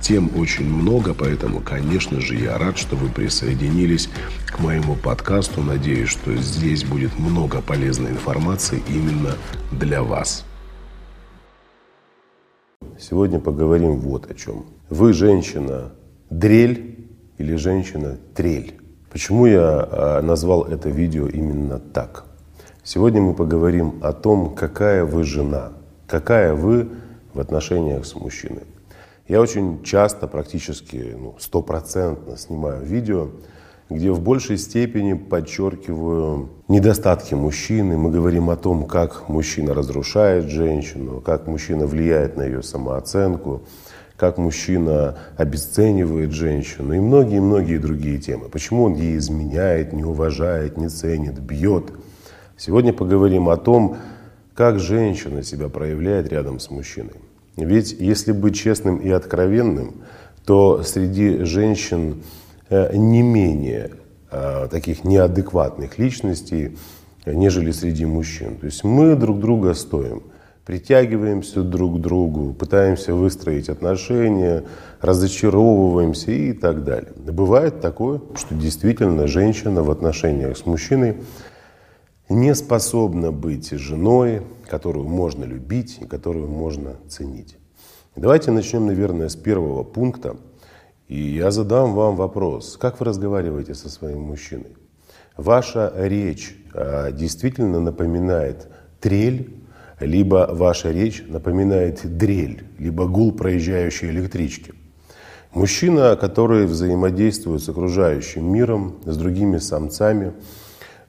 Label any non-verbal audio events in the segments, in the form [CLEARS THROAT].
Тем очень много, поэтому, конечно же, я рад, что вы присоединились к моему подкасту. Надеюсь, что здесь будет много полезной информации именно для вас. Сегодня поговорим вот о чем. Вы женщина дрель или женщина трель? Почему я а, назвал это видео именно так? Сегодня мы поговорим о том, какая вы жена, какая вы в отношениях с мужчиной. Я очень часто, практически ну, стопроцентно снимаю видео, где в большей степени подчеркиваю недостатки мужчины. Мы говорим о том, как мужчина разрушает женщину, как мужчина влияет на ее самооценку, как мужчина обесценивает женщину и многие-многие другие темы. Почему он ей изменяет, не уважает, не ценит, бьет. Сегодня поговорим о том, как женщина себя проявляет рядом с мужчиной. Ведь если быть честным и откровенным, то среди женщин Э, не менее э, таких неадекватных личностей, нежели среди мужчин. То есть мы друг друга стоим, притягиваемся друг к другу, пытаемся выстроить отношения, разочаровываемся и так далее. Бывает такое, что действительно женщина в отношениях с мужчиной не способна быть женой, которую можно любить и которую можно ценить. Давайте начнем, наверное, с первого пункта – и я задам вам вопрос, как вы разговариваете со своим мужчиной? Ваша речь а, действительно напоминает трель, либо ваша речь напоминает дрель, либо гул проезжающей электрички. Мужчина, который взаимодействует с окружающим миром, с другими самцами,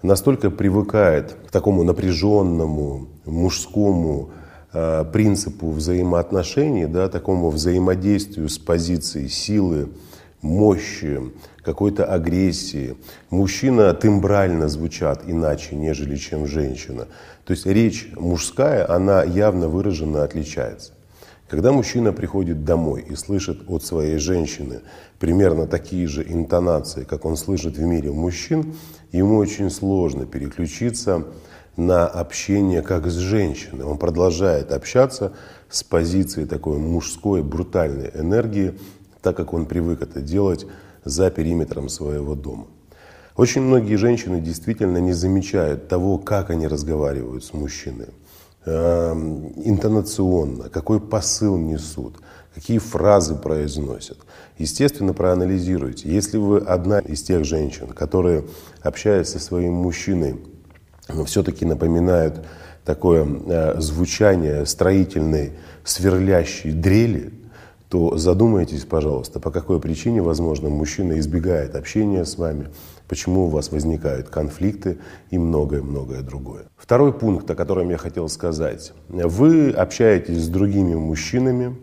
настолько привыкает к такому напряженному, мужскому, Э, принципу взаимоотношений, да, такому взаимодействию с позицией силы, мощи, какой-то агрессии. Мужчина тембрально звучат иначе, нежели чем женщина. То есть речь мужская, она явно выраженно отличается. Когда мужчина приходит домой и слышит от своей женщины примерно такие же интонации, как он слышит в мире мужчин, ему очень сложно переключиться на общение как с женщиной. Он продолжает общаться с позиции такой мужской, брутальной энергии, так как он привык это делать за периметром своего дома. Очень многие женщины действительно не замечают того, как они разговаривают с мужчиной, эм, интонационно, какой посыл несут, какие фразы произносят. Естественно, проанализируйте. Если вы одна из тех женщин, которые, общаясь со своим мужчиной, но все-таки напоминают такое э, звучание строительной сверлящей дрели, то задумайтесь, пожалуйста, по какой причине, возможно, мужчина избегает общения с вами, почему у вас возникают конфликты и многое-многое другое. Второй пункт, о котором я хотел сказать. Вы общаетесь с другими мужчинами,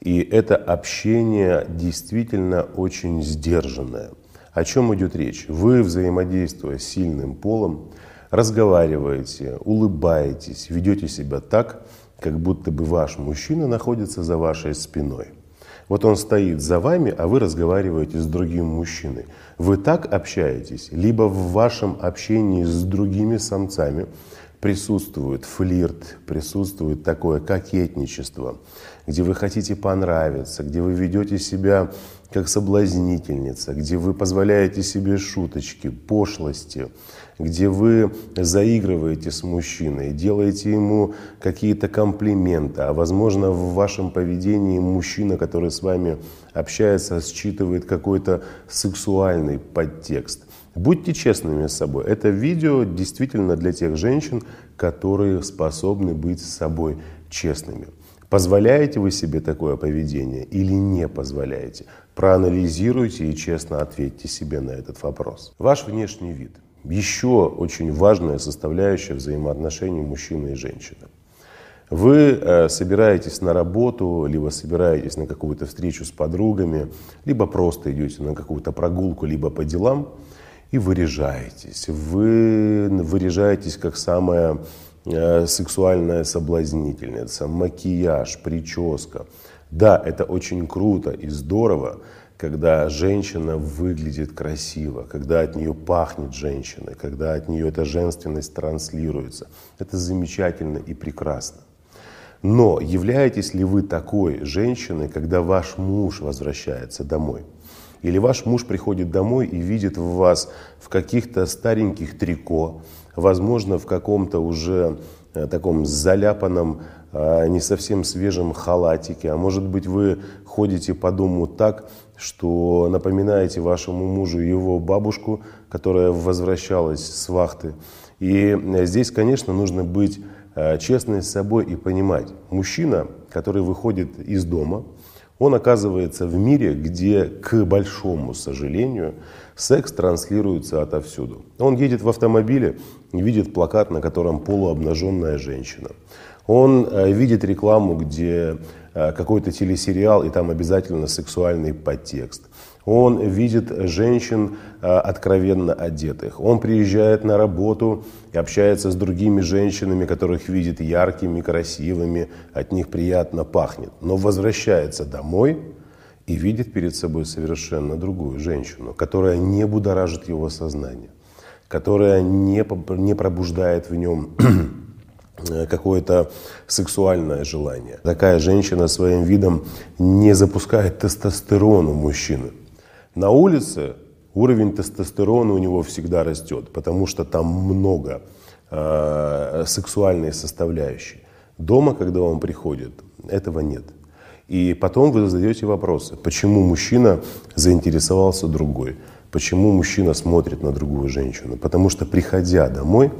и это общение действительно очень сдержанное. О чем идет речь? Вы, взаимодействуя с сильным полом, разговариваете, улыбаетесь, ведете себя так, как будто бы ваш мужчина находится за вашей спиной. Вот он стоит за вами, а вы разговариваете с другим мужчиной. Вы так общаетесь, либо в вашем общении с другими самцами присутствует флирт, присутствует такое кокетничество, где вы хотите понравиться, где вы ведете себя как соблазнительница, где вы позволяете себе шуточки, пошлости, где вы заигрываете с мужчиной, делаете ему какие-то комплименты, а возможно в вашем поведении мужчина, который с вами общается, считывает какой-то сексуальный подтекст. Будьте честными с собой. Это видео действительно для тех женщин, которые способны быть с собой честными. Позволяете вы себе такое поведение или не позволяете? Проанализируйте и честно ответьте себе на этот вопрос. Ваш внешний вид. Еще очень важная составляющая взаимоотношений мужчины и женщины. Вы э, собираетесь на работу, либо собираетесь на какую-то встречу с подругами, либо просто идете на какую-то прогулку, либо по делам, и выряжаетесь. Вы выряжаетесь как самая э, сексуальная соблазнительница, макияж, прическа. Да, это очень круто и здорово, когда женщина выглядит красиво, когда от нее пахнет женщиной, когда от нее эта женственность транслируется. Это замечательно и прекрасно. Но являетесь ли вы такой женщиной, когда ваш муж возвращается домой? Или ваш муж приходит домой и видит в вас в каких-то стареньких трико, возможно, в каком-то уже э, таком заляпанном, э, не совсем свежем халатике, а может быть вы ходите по дому так, что напоминаете вашему мужу его бабушку, которая возвращалась с вахты. И э, здесь, конечно, нужно быть Э, честность с собой и понимать, мужчина, который выходит из дома, он оказывается в мире, где, к большому сожалению, секс транслируется отовсюду. Он едет в автомобиле, видит плакат, на котором полуобнаженная женщина. Он э, видит рекламу, где э, какой-то телесериал, и там обязательно сексуальный подтекст. Он видит женщин э, откровенно одетых. Он приезжает на работу и общается с другими женщинами, которых видит яркими, красивыми, от них приятно пахнет. Но возвращается домой и видит перед собой совершенно другую женщину, которая не будоражит его сознание, которая не, не пробуждает в нем [CLEARS THROAT] какое-то сексуальное желание. Такая женщина своим видом не запускает тестостерон у мужчины. На улице уровень тестостерона у него всегда растет, потому что там много э, сексуальной составляющей. Дома, когда он приходит, этого нет. И потом вы задаете вопросы, почему мужчина заинтересовался другой, почему мужчина смотрит на другую женщину. Потому что, приходя домой,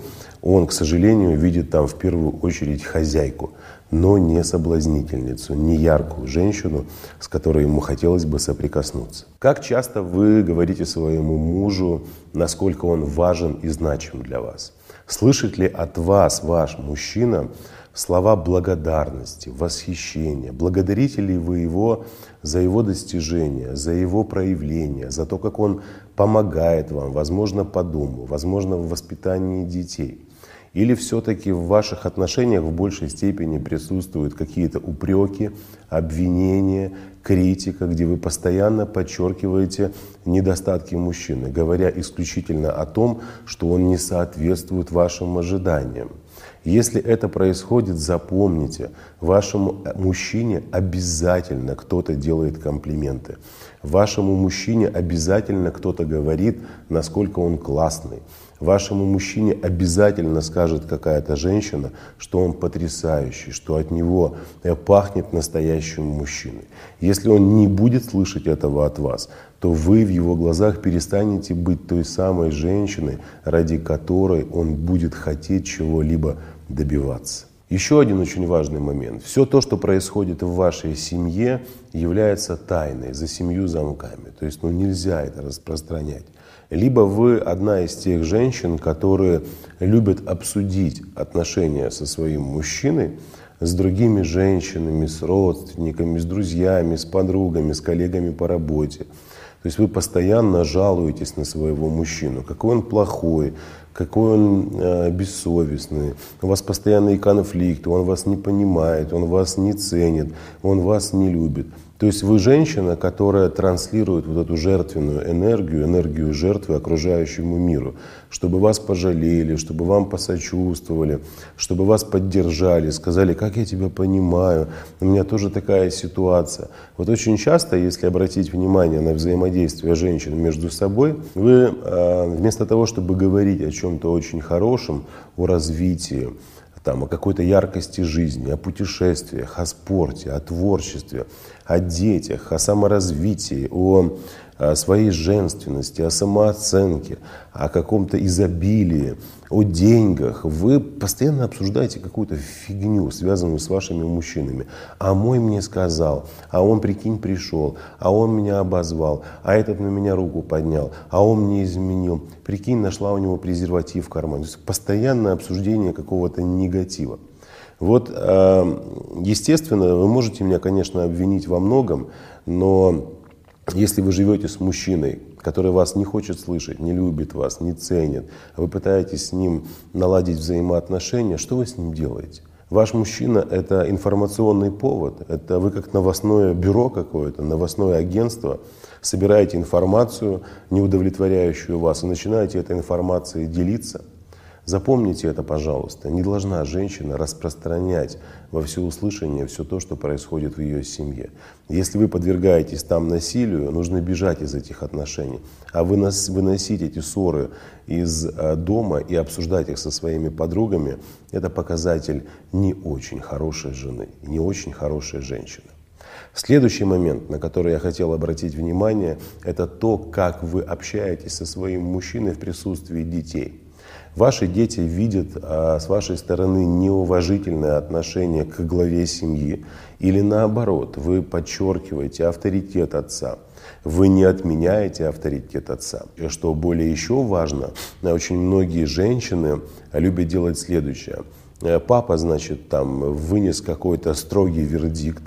он, к сожалению, видит там в первую очередь хозяйку, но не соблазнительницу, не яркую женщину, с которой ему хотелось бы соприкоснуться. Как часто вы говорите своему мужу, насколько он важен и значим для вас? Слышит ли от вас ваш мужчина слова благодарности, восхищения? Благодарите ли вы его за его достижения, за его проявления, за то, как он помогает вам, возможно, по дому, возможно, в воспитании детей? Или все-таки в ваших отношениях в большей степени присутствуют какие-то упреки, обвинения, критика, где вы постоянно подчеркиваете недостатки мужчины, говоря исключительно о том, что он не соответствует вашим ожиданиям. Если это происходит, запомните, вашему мужчине обязательно кто-то делает комплименты. Вашему мужчине обязательно кто-то говорит, насколько он классный. Вашему мужчине обязательно скажет какая-то женщина, что он потрясающий, что от него э, пахнет настоящим мужчиной. Если он не будет слышать этого от вас, то вы в его глазах перестанете быть той самой женщиной, ради которой он будет хотеть чего-либо добиваться. Еще один очень важный момент. Все то, что происходит в вашей семье, является тайной за семью замками. То есть ну, нельзя это распространять. Либо вы одна из тех женщин, которые любят обсудить отношения со своим мужчиной, с другими женщинами, с родственниками, с друзьями, с подругами, с коллегами по работе. То есть вы постоянно жалуетесь на своего мужчину, какой он плохой, какой он э, бессовестный, у вас постоянные конфликты, он вас не понимает, он вас не ценит, он вас не любит. То есть вы женщина, которая транслирует вот эту жертвенную энергию, энергию жертвы окружающему миру, чтобы вас пожалели, чтобы вам посочувствовали, чтобы вас поддержали, сказали, как я тебя понимаю, у меня тоже такая ситуация. Вот очень часто, если обратить внимание на взаимодействие женщин между собой, вы э, вместо того, чтобы говорить о чем-то очень хорошем, о развитии, там, о какой-то яркости жизни, о путешествиях, о спорте, о творчестве, о детях, о саморазвитии, о, о своей женственности, о самооценке, о каком-то изобилии, о деньгах. Вы постоянно обсуждаете какую-то фигню, связанную с вашими мужчинами. А мой мне сказал, а он, прикинь, пришел, а он меня обозвал, а этот на меня руку поднял, а он мне изменил. Прикинь, нашла у него презерватив в кармане. Постоянное обсуждение какого-то негатива. Вот, э, естественно, вы можете меня, конечно, обвинить во многом, но если вы живете с мужчиной, который вас не хочет слышать, не любит вас, не ценит, а вы пытаетесь с ним наладить взаимоотношения, что вы с ним делаете? Ваш мужчина – это информационный повод, это вы как новостное бюро какое-то, новостное агентство, собираете информацию, не удовлетворяющую вас, и начинаете этой информацией делиться – Запомните это, пожалуйста. Не должна женщина распространять во всеуслышание все то, что происходит в ее семье. Если вы подвергаетесь там насилию, нужно бежать из этих отношений. А вынос, выносить эти ссоры из э, дома и обсуждать их со своими подругами, это показатель не очень хорошей жены, не очень хорошей женщины. Следующий момент, на который я хотел обратить внимание, это то, как вы общаетесь со своим мужчиной в присутствии детей. Ваши дети видят а, с вашей стороны неуважительное отношение к главе семьи или наоборот, вы подчеркиваете авторитет отца. Вы не отменяете авторитет отца. И что более еще важно, очень многие женщины любят делать следующее. Э, папа, значит, там вынес какой-то строгий вердикт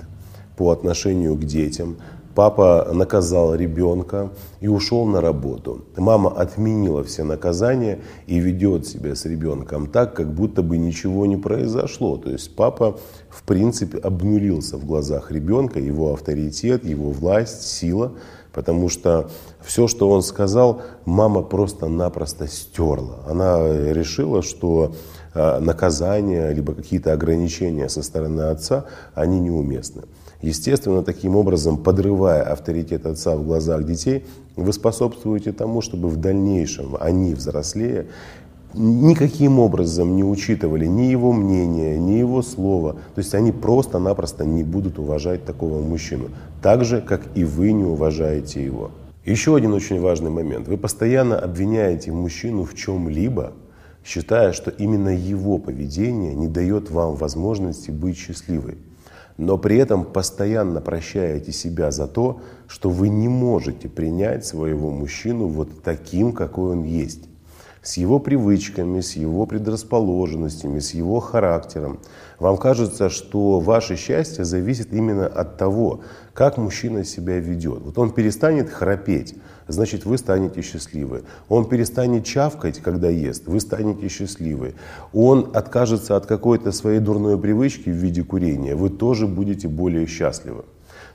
по отношению к детям, Папа наказал ребенка и ушел на работу. Мама отменила все наказания и ведет себя с ребенком так, как будто бы ничего не произошло. То есть папа, в принципе, обнулился в глазах ребенка, его авторитет, его власть, сила, потому что все, что он сказал, мама просто-напросто стерла. Она решила, что а, наказания, либо какие-то ограничения со стороны отца, они неуместны. Естественно, таким образом, подрывая авторитет отца в глазах детей, вы способствуете тому, чтобы в дальнейшем они, взрослея, никаким образом не учитывали ни его мнение, ни его слово. То есть они просто-напросто не будут уважать такого мужчину. Так же, как и вы не уважаете его. Еще один очень важный момент. Вы постоянно обвиняете мужчину в чем-либо, считая, что именно его поведение не дает вам возможности быть счастливой но при этом постоянно прощаете себя за то, что вы не можете принять своего мужчину вот таким, какой он есть. С его привычками, с его предрасположенностями, с его характером. Вам кажется, что ваше счастье зависит именно от того, как мужчина себя ведет. Вот он перестанет храпеть, значит вы станете счастливы. Он перестанет чавкать, когда ест, вы станете счастливы. Он откажется от какой-то своей дурной привычки в виде курения, вы тоже будете более счастливы.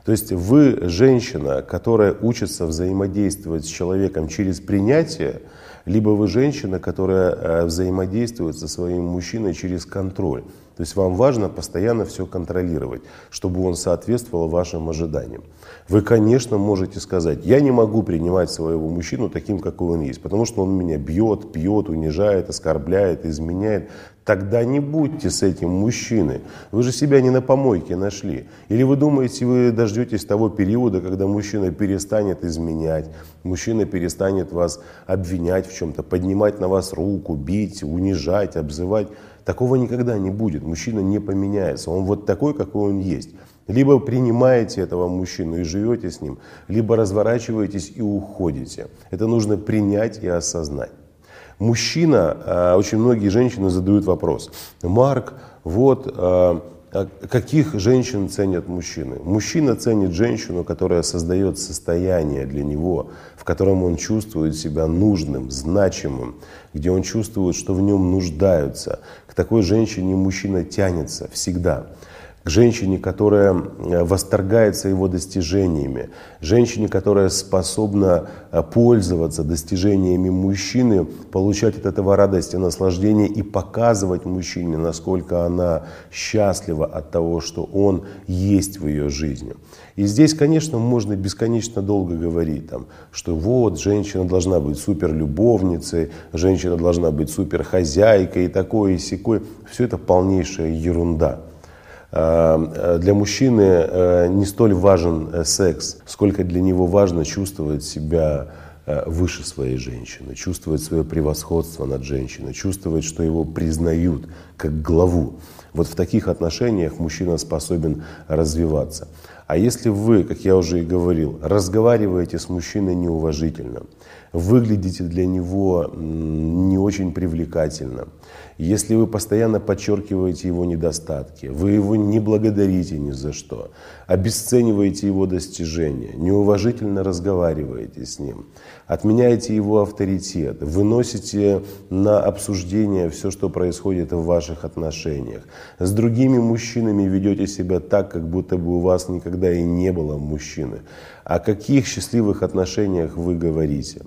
То есть вы женщина, которая учится взаимодействовать с человеком через принятие, либо вы женщина, которая э, взаимодействует со своим мужчиной через контроль. То есть вам важно постоянно все контролировать, чтобы он соответствовал вашим ожиданиям. Вы, конечно, можете сказать, я не могу принимать своего мужчину таким, какой он есть, потому что он меня бьет, пьет, унижает, оскорбляет, изменяет. Тогда не будьте с этим мужчиной. Вы же себя не на помойке нашли. Или вы думаете, вы дождетесь того периода, когда мужчина перестанет изменять, мужчина перестанет вас обвинять в чем-то, поднимать на вас руку, бить, унижать, обзывать. Такого никогда не будет. Мужчина не поменяется. Он вот такой, какой он есть. Либо принимаете этого мужчину и живете с ним, либо разворачиваетесь и уходите. Это нужно принять и осознать. Мужчина, а, очень многие женщины задают вопрос. Марк, вот а, каких женщин ценят мужчины? Мужчина ценит женщину, которая создает состояние для него, в котором он чувствует себя нужным, значимым, где он чувствует, что в нем нуждаются. К такой женщине мужчина тянется всегда женщине, которая э, восторгается его достижениями, женщине, которая способна э, пользоваться достижениями мужчины, получать от этого радость и наслаждение и показывать мужчине, насколько она счастлива от того, что он есть в ее жизни. И здесь, конечно, можно бесконечно долго говорить, там, что вот, женщина должна быть суперлюбовницей, женщина должна быть суперхозяйкой и такое и секое. Все это полнейшая ерунда. Э, для мужчины э, не столь важен э, секс, сколько для него важно чувствовать себя выше своей женщины, чувствовать свое превосходство над женщиной, чувствовать, что его признают как главу. Вот в таких отношениях мужчина способен развиваться. А если вы, как я уже и говорил, разговариваете с мужчиной неуважительно, выглядите для него не очень привлекательно, если вы постоянно подчеркиваете его недостатки, вы его не благодарите ни за что, обесцениваете его достижения, неуважительно разговариваете с ним, отменяете его авторитет, выносите на обсуждение все, что происходит в ваших отношениях, с другими мужчинами ведете себя так, как будто бы у вас никогда и не было мужчины. О каких счастливых отношениях вы говорите?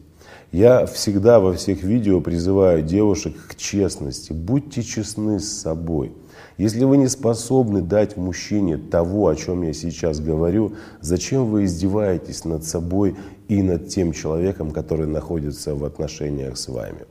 Я всегда во всех видео призываю девушек к честности. Будьте честны с собой. Если вы не способны дать мужчине того, о чем я сейчас говорю, зачем вы издеваетесь над собой и над тем человеком, который находится в отношениях с вами?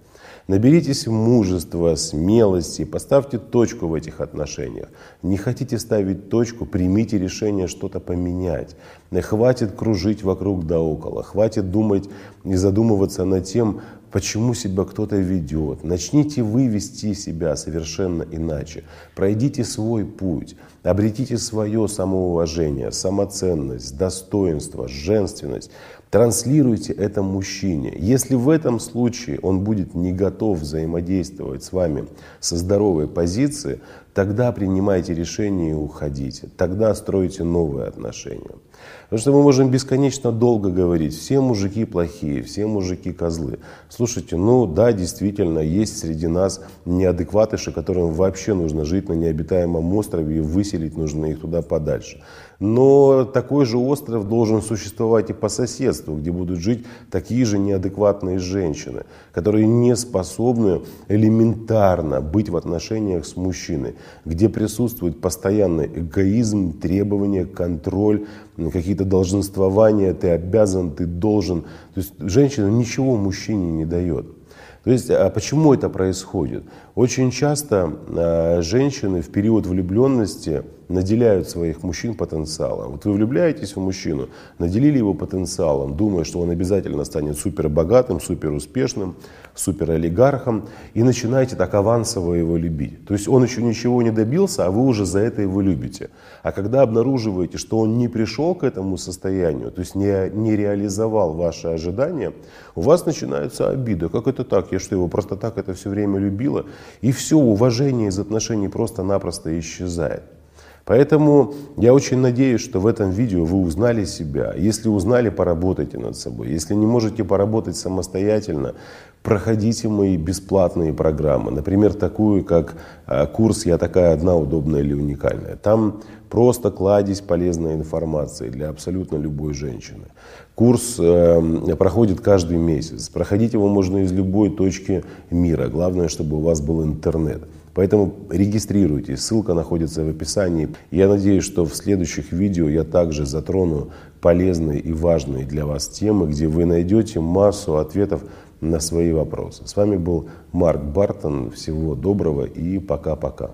Наберитесь мужества, смелости, поставьте точку в этих отношениях. Не хотите ставить точку, примите решение что-то поменять. Хватит кружить вокруг да около, хватит думать и задумываться над тем, почему себя кто-то ведет. Начните вы вести себя совершенно иначе. Пройдите свой путь, обретите свое самоуважение, самоценность, достоинство, женственность. Транслируйте это мужчине. Если в этом случае он будет не готов взаимодействовать с вами со здоровой позиции, тогда принимайте решение и уходите. Тогда стройте новые отношения. Потому что мы можем бесконечно долго говорить, все мужики плохие, все мужики козлы. Слушайте, ну да, действительно, есть среди нас неадекватыши, которым вообще нужно жить на необитаемом острове и выселить нужно их туда подальше. Но такой же остров должен существовать и по соседству, где будут жить такие же неадекватные женщины, которые не способны элементарно быть в отношениях с мужчиной, где присутствует постоянный эгоизм, требования, контроль, какие-то долженствования, ты обязан, ты должен. То есть женщина ничего мужчине не дает. То есть, а почему это происходит? Очень часто э, женщины в период влюбленности наделяют своих мужчин потенциалом. Вот вы влюбляетесь в мужчину, наделили его потенциалом, думая, что он обязательно станет супер богатым, супер успешным, супер олигархом, и начинаете так авансово его любить. То есть он еще ничего не добился, а вы уже за это его любите. А когда обнаруживаете, что он не пришел к этому состоянию, то есть не, не реализовал ваши ожидания, у вас начинается обида. Как это так? Я что, его просто так это все время любила? И все, уважение из отношений просто-напросто исчезает. Поэтому я очень надеюсь, что в этом видео вы узнали себя. Если узнали, поработайте над собой. Если не можете поработать самостоятельно, проходите мои бесплатные программы. Например, такую, как а, курс «Я такая одна, удобная или уникальная». Там просто кладезь полезной информации для абсолютно любой женщины. Курс э, проходит каждый месяц. Проходить его можно из любой точки мира. Главное, чтобы у вас был интернет. Поэтому регистрируйтесь, ссылка находится в описании. Я надеюсь, что в следующих видео я также затрону полезные и важные для вас темы, где вы найдете массу ответов на свои вопросы. С вами был Марк Бартон. Всего доброго и пока-пока.